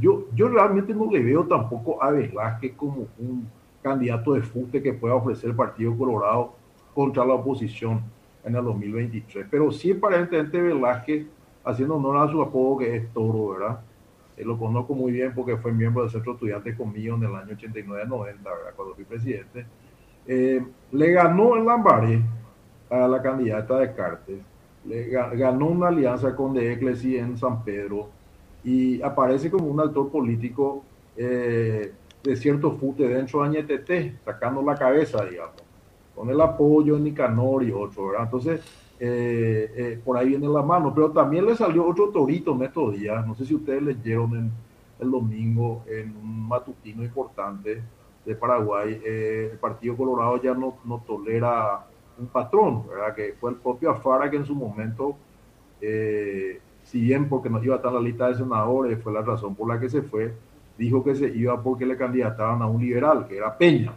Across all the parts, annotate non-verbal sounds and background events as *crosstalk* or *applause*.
yo, yo realmente no le veo tampoco a Velázquez como un candidato de fuste que pueda ofrecer el Partido Colorado contra la oposición en el 2023. Pero sí, aparentemente Velázquez, haciendo honor a su apodo que es Toro, ¿verdad? Eh, lo conozco muy bien porque fue miembro del Centro Estudiante conmigo en el año 89-90, ¿verdad? Cuando fui presidente. Eh, le ganó en Lambaré a la candidata de Cartes, le ganó una alianza con De Ecclesi en San Pedro y aparece como un actor político eh, de cierto fute dentro de Añetete, sacando la cabeza, digamos, con el apoyo de Nicanor y otro, ¿verdad? Entonces, eh, eh, por ahí viene la mano, pero también le salió otro torito en estos días, no sé si ustedes leyeron el domingo en un matutino importante de Paraguay, el Partido Colorado ya no, no tolera un patrón, ¿verdad? Que fue el propio Afara que en su momento, eh, si bien porque no iba a estar en la lista de senadores, fue la razón por la que se fue, dijo que se iba porque le candidataban a un liberal, que era Peña.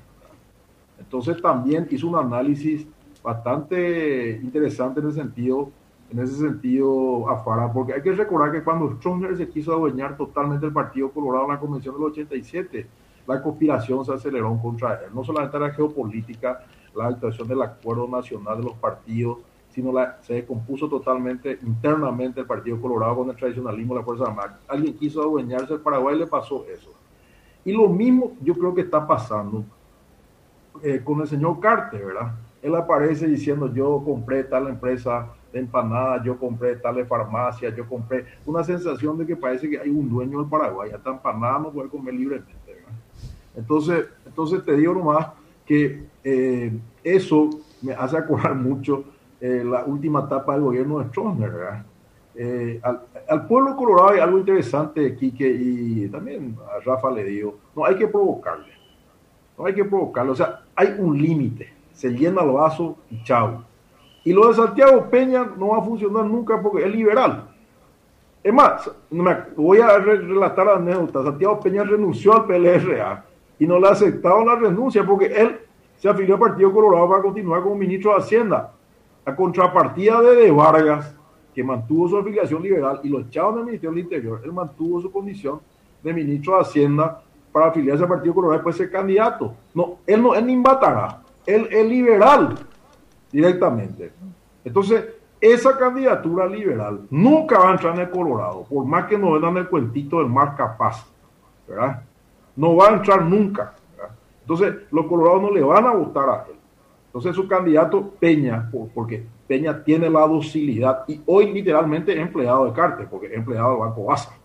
Entonces también hizo un análisis bastante interesante en ese sentido, en ese sentido Afara, porque hay que recordar que cuando Stronger se quiso adueñar totalmente el Partido Colorado en la Convención del 87, la conspiración se aceleró contra él. No solamente la geopolítica, la actuación del acuerdo nacional de los partidos, sino la, se descompuso totalmente internamente el Partido Colorado con el tradicionalismo de la Fuerza Armada. Alguien quiso adueñarse del Paraguay y le pasó eso. Y lo mismo yo creo que está pasando eh, con el señor Carter, ¿verdad? Él aparece diciendo yo compré tal empresa de empanadas, yo compré tal farmacia, yo compré una sensación de que parece que hay un dueño del Paraguay, hasta empanadas no puede comer libremente. Entonces, entonces te digo nomás que eh, eso me hace acordar *laughs* mucho eh, la última etapa del gobierno de Stroessner. Eh, al, pueblo colorado hay algo interesante, Quique, y también Rafa le digo, no hay que provocarle, no hay que provocarle, o sea, hay un límite, se llena el vaso y chao. Y lo de Santiago Peña no va a funcionar nunca porque es liberal. Es más, voy a relatar la anécdota, Santiago Peña renunció al PLRA y no le ha aceptado la renuncia porque él se afilió al Partido Colorado para continuar como ministro de Hacienda. A contrapartida de De Vargas, que mantuvo su afiliación liberal y lo echaron del Ministerio del Interior, él mantuvo su condición de ministro de Hacienda para afiliarse al Partido Colorado después ser candidato. No, él no, él ni embatará, él es liberal directamente. Entonces, esa candidatura liberal nunca va a entrar en el Colorado, por más que nos vendan el cuentito del más capaz, ¿verdad? no va a entrar nunca. Entonces, los colorados no le van a votar a él. Entonces, su candidato Peña, porque Peña tiene la docilidad y hoy literalmente es empleado de Cártel, porque es empleado del Banco Basa.